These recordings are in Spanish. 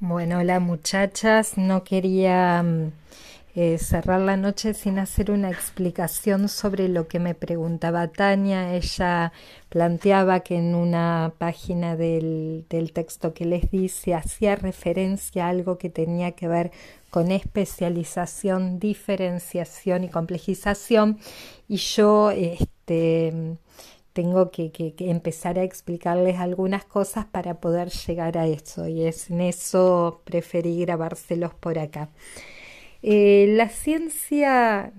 Bueno, hola muchachas, no quería mm, eh, cerrar la noche sin hacer una explicación sobre lo que me preguntaba Tania. Ella planteaba que en una página del, del texto que les dice hacía referencia a algo que tenía que ver con especialización, diferenciación y complejización y yo este, tengo que, empezar a explicarles algunas cosas para poder llegar a eso y es en eso preferí grabárselos por acá. Eh, la ciencia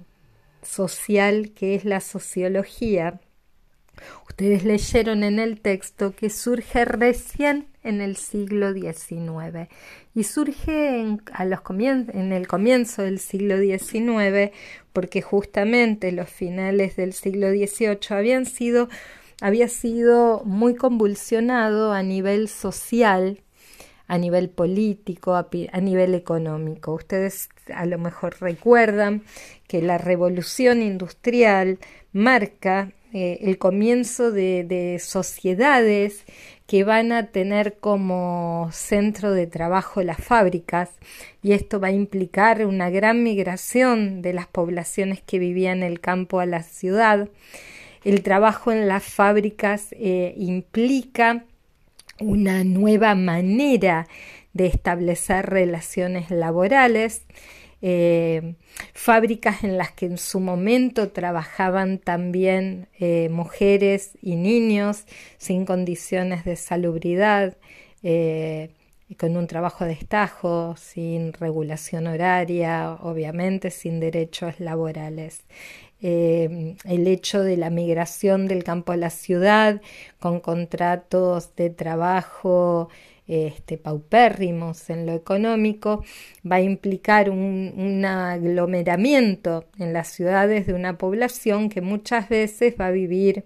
social, que es la sociología, ustedes leyeron en el texto que surge recién en el siglo XIX y surge en, a los en el comienzo del siglo XIX porque justamente los finales del siglo XVIII habían sido había sido muy convulsionado a nivel social, a nivel político, a, nivel económico. Ustedes a lo mejor recuerdan que la revolución industrial marca eh, el comienzo de, sociedades que van a tener como centro de trabajo las fábricas y esto va a implicar una gran migración de las poblaciones que vivían en el campo a la ciudad. El trabajo en las fábricas eh, implica una nueva manera de establecer relaciones laborales, eh, fábricas en las que en su momento trabajaban también eh, mujeres y niños sin condiciones de salubridad, eh, con un trabajo de estajo, sin regulación horaria, obviamente sin derechos laborales. el hecho de la migración del campo a la ciudad con contratos de trabajo este, paupérrimos en lo económico, va a implicar un, un, aglomeramiento en las ciudades de una población que muchas veces va a vivir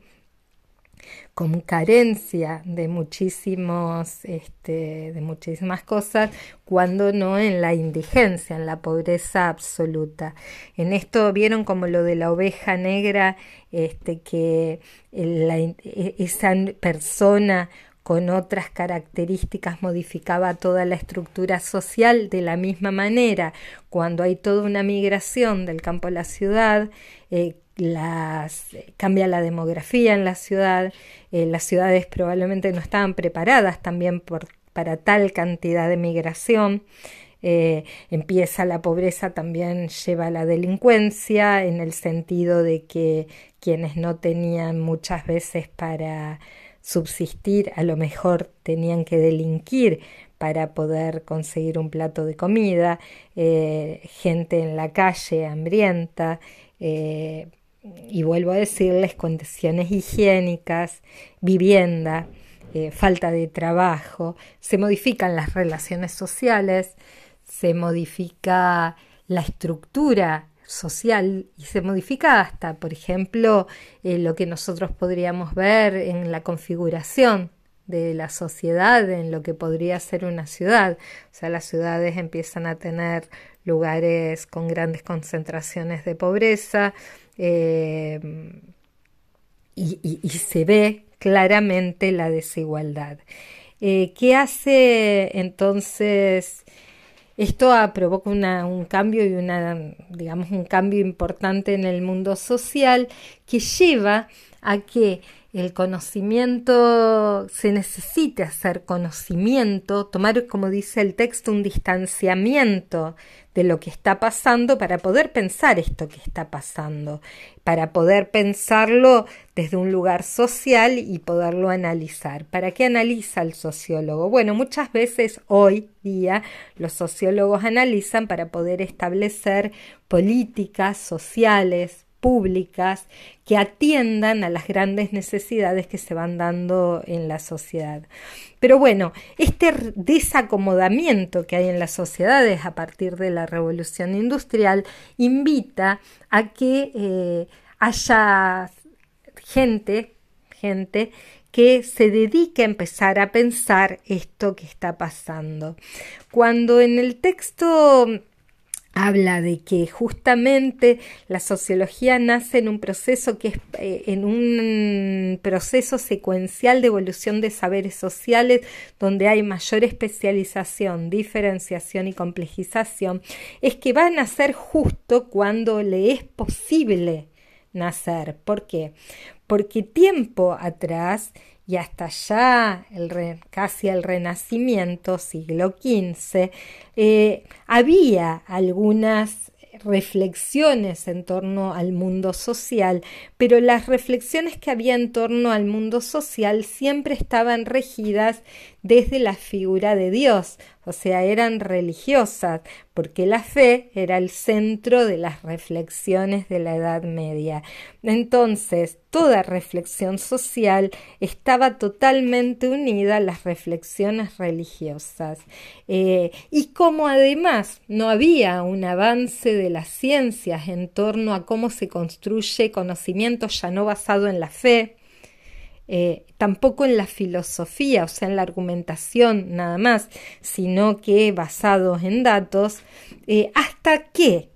con carencia de muchísimos este, de muchísimas cosas cuando no en la indigencia en la pobreza absoluta. En esto vieron como lo de la oveja negra este que e, esa persona con otras características modificaba toda la estructura social de la misma manera. Cuando hay toda una migración del campo a la ciudad, eh, cambia la demografía en la ciudad, eh, las ciudades probablemente no estaban preparadas también por, para tal cantidad de migración. Eh, empieza la pobreza, también lleva a la delincuencia, en el sentido de que quienes no tenían muchas veces para subsistir, a lo mejor tenían que delinquir para poder conseguir un plato de comida, eh, gente en la calle hambrienta, eh, y vuelvo a decirles condiciones higiénicas, vivienda, eh, falta de trabajo, se modifican las relaciones sociales, se modifica la estructura social y se modifica hasta, por ejemplo, eh, lo que nosotros podríamos ver en la configuración de la sociedad, en lo que podría ser una ciudad. O sea, las ciudades empiezan a tener lugares con grandes concentraciones de pobreza eh, y, se ve claramente la desigualdad. Eh, ¿Qué hace entonces esto provoca un cambio y una, digamos, un cambio importante en el mundo social que lleva a que el conocimiento se necesite hacer conocimiento, tomar, como dice el texto, un distanciamiento de lo que está pasando para poder pensar esto que está pasando, para poder pensarlo desde un lugar social y poderlo analizar. ¿Para qué analiza el sociólogo? Bueno, muchas veces hoy día los sociólogos analizan para poder establecer políticas sociales, públicas que atiendan a las grandes necesidades que se van dando en la sociedad. Pero bueno, este desacomodamiento que hay en las sociedades a partir de la revolución industrial invita a que eh, haya gente, gente que se dedique a empezar a pensar esto que está pasando. Cuando en el texto habla de que justamente la sociología nace en un proceso que es eh, en un proceso secuencial de evolución de saberes sociales donde hay mayor especialización, diferenciación y complejización, es que va a nacer justo cuando le es posible nacer. ¿Por qué? Porque tiempo atrás y hasta el casi el Renacimiento, siglo XV, eh, había algunas reflexiones en torno al mundo social, pero las reflexiones que había en torno al mundo social siempre estaban regidas desde la figura de Dios, o sea, eran religiosas, porque la fe era el centro de las reflexiones de la Edad Media. Entonces, toda reflexión social estaba totalmente unida a las reflexiones religiosas. Eh, y como además no había un avance de las ciencias en torno a cómo se construye conocimiento ya no basado en la fe, eh, tampoco en la filosofía, o sea, en la argumentación nada más, sino que basados en datos, eh, hasta que,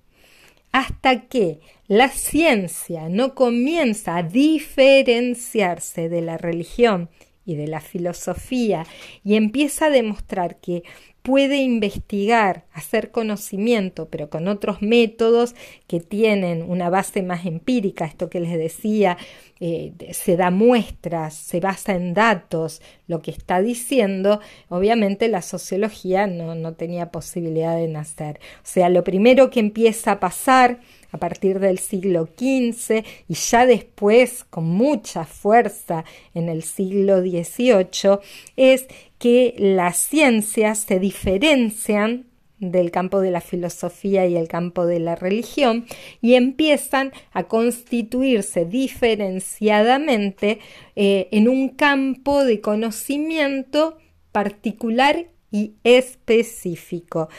hasta que la ciencia no comienza a diferenciarse de la religión y de la filosofía y empieza a demostrar que puede investigar, hacer conocimiento, pero con otros métodos que tienen una base más empírica, esto que les decía, eh, se da muestras, se basa en datos, lo que está diciendo, obviamente la sociología no, no tenía posibilidad de nacer. O sea, lo primero que empieza a pasar a partir del siglo XV y ya después con mucha fuerza en el siglo XVIII es que las ciencias se diferencian del campo de la filosofía y el campo de la religión y empiezan a constituirse diferenciadamente eh, en un campo de conocimiento particular y específico.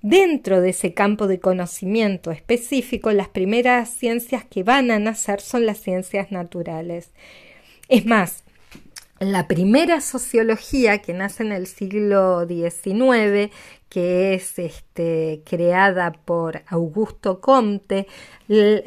Dentro de ese campo de conocimiento específico, las primeras ciencias que van a nacer son las ciencias naturales. Es más, la primera sociología que nace en el siglo XIX, que es este, creada por Augusto Comte,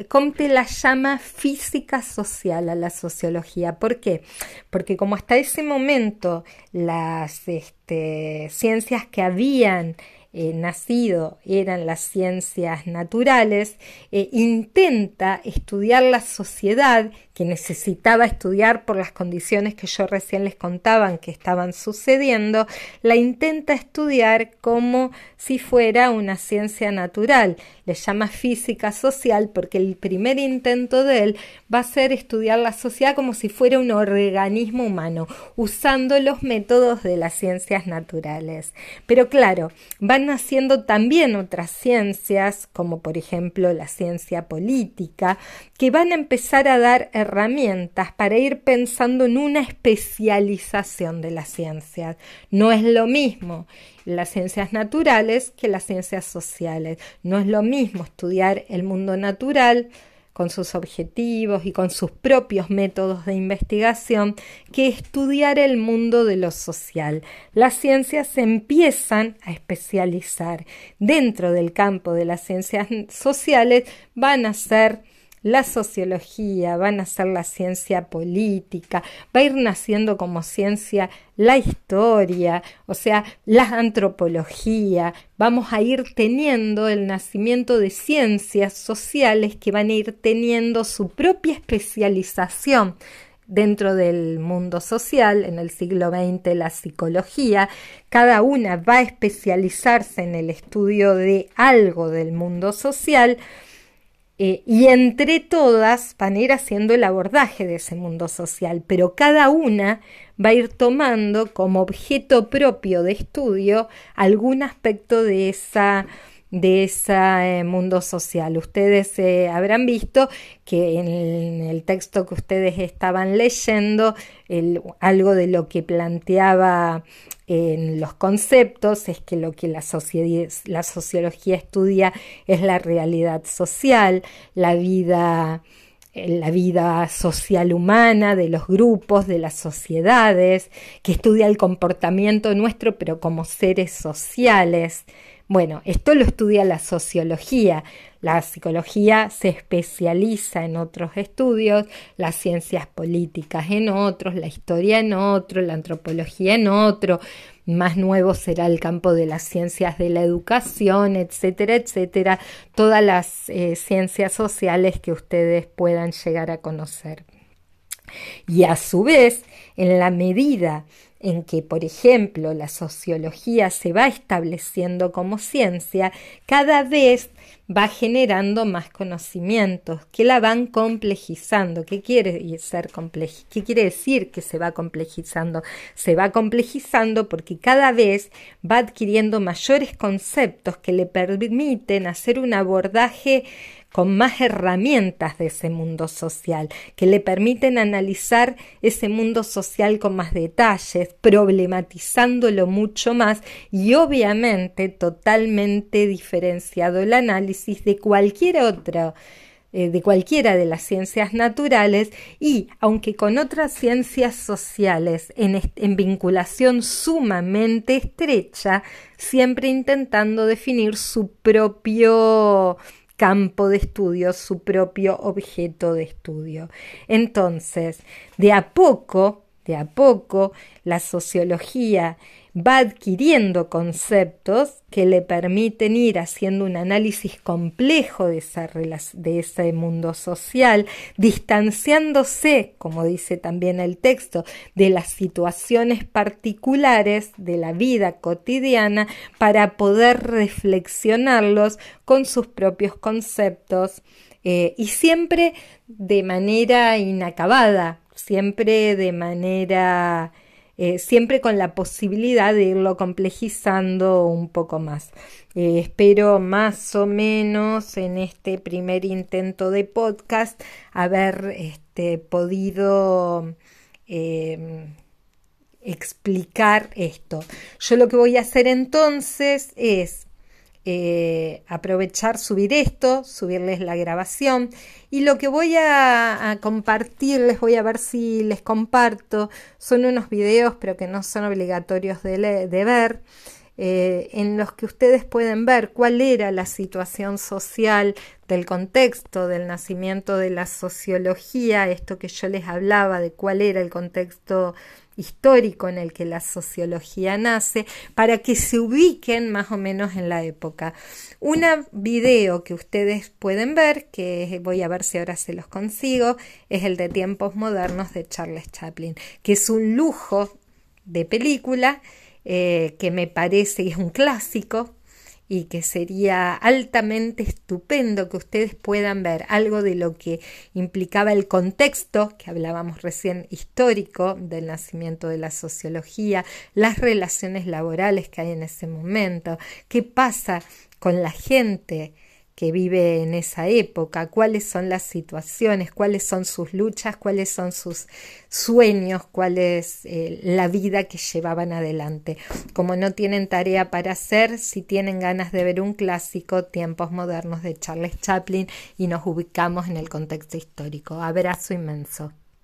Comte la llama física social a la sociología. ¿Por qué? Porque como hasta ese momento las este, ciencias que habían eh, nacido eran las ciencias naturales, eh, intenta estudiar la sociedad que necesitaba estudiar por las condiciones que yo recién les contaban que estaban sucediendo, la intenta estudiar como si fuera una ciencia natural. Le llama física social porque el primer intento de él va a ser estudiar la sociedad como si fuera un organismo humano, usando los métodos de las ciencias naturales. Pero claro, van naciendo también otras ciencias, como por ejemplo la ciencia política, que van a empezar a dar herramientas para ir pensando en una especialización de las ciencias. No es lo mismo las ciencias naturales que las ciencias sociales. No es lo mismo estudiar el mundo natural con sus objetivos y con sus propios métodos de investigación que estudiar el mundo de lo social. Las ciencias se empiezan a especializar. Dentro del campo de las ciencias sociales van a ser la sociología, van a ser la ciencia política, va a ir naciendo como ciencia la historia, o sea, la antropología, vamos a ir teniendo el nacimiento de ciencias sociales que van a ir teniendo su propia especialización dentro del mundo social, en el siglo XX la psicología, cada una va a especializarse en el estudio de algo del mundo social, eh, y entre todas van a ir haciendo el abordaje de ese mundo social, pero cada una va a ir tomando como objeto propio de estudio algún aspecto de esa de ese eh, mundo social. Ustedes eh, habrán visto que en el, texto que ustedes estaban leyendo, algo de lo que planteaba en los conceptos es que lo que la, la sociología estudia es la realidad social, la vida la vida social humana, de los grupos, de las sociedades, que estudia el comportamiento nuestro, pero como seres sociales, Bueno, esto lo estudia la sociología. La psicología se especializa en otros estudios, las ciencias políticas en otros, la historia en otro, la antropología en otro. Más nuevo será el campo de las ciencias de la educación, etcétera, etcétera. Todas las eh, ciencias sociales que ustedes puedan llegar a conocer. Y a su vez, en la medida en que, por ejemplo, la sociología se va estableciendo como ciencia, cada vez va generando más conocimientos que la van complejizando. ¿Qué quiere, ser ¿Qué quiere decir que se va complejizando? Se va complejizando porque cada vez va adquiriendo mayores conceptos que le permiten hacer un abordaje con más herramientas de ese mundo social, que le permiten analizar ese mundo social con más detalles, problematizándolo mucho más y obviamente totalmente diferenciado el análisis de cualquier otro eh, de cualquiera de las ciencias naturales y, aunque con otras ciencias sociales en, en, vinculación sumamente estrecha, siempre intentando definir su propio campo de estudio, su propio objeto de estudio. Entonces, de a poco, de a poco, la sociología va adquiriendo conceptos que le permiten ir haciendo un análisis complejo de, de, ese mundo social, distanciándose, como dice también el texto, de las situaciones particulares de la vida cotidiana para poder reflexionarlos con sus propios conceptos eh, y siempre de manera inacabada, siempre de manera eh, siempre con la posibilidad de irlo complejizando un poco más. Eh, espero más o menos en este primer intento de podcast haber este, podido em, explicar esto. Yo lo que voy a hacer entonces es eh, aprovechar, subir esto, subirles la grabación y lo que voy a, compartir, les voy a ver si les comparto, son unos videos pero que no son obligatorios de, ver. Eh, en los que ustedes pueden ver cuál era la situación social del contexto del nacimiento de la sociología, esto que yo les hablaba de cuál era el contexto histórico en el que la sociología nace para que se ubiquen más o menos en la época. Un video que ustedes pueden ver, que voy a ver si ahora se los consigo, es el de Tiempos Modernos de Charles Chaplin, que es un lujo de película eh, que me parece es un clásico y que sería altamente estupendo que ustedes puedan ver algo de lo que implicaba el contexto que hablábamos recién histórico del nacimiento de la sociología, las relaciones laborales que hay en ese momento, qué pasa con la gente que vive en esa época, cuáles son las situaciones, cuáles son sus luchas, cuáles son sus sueños, cuál es eh, la vida que llevaban adelante. Como no tienen tarea para hacer, si tienen ganas de ver un clásico, Tiempos Modernos de Charles Chaplin, y nos ubicamos en el contexto histórico. Abrazo inmenso.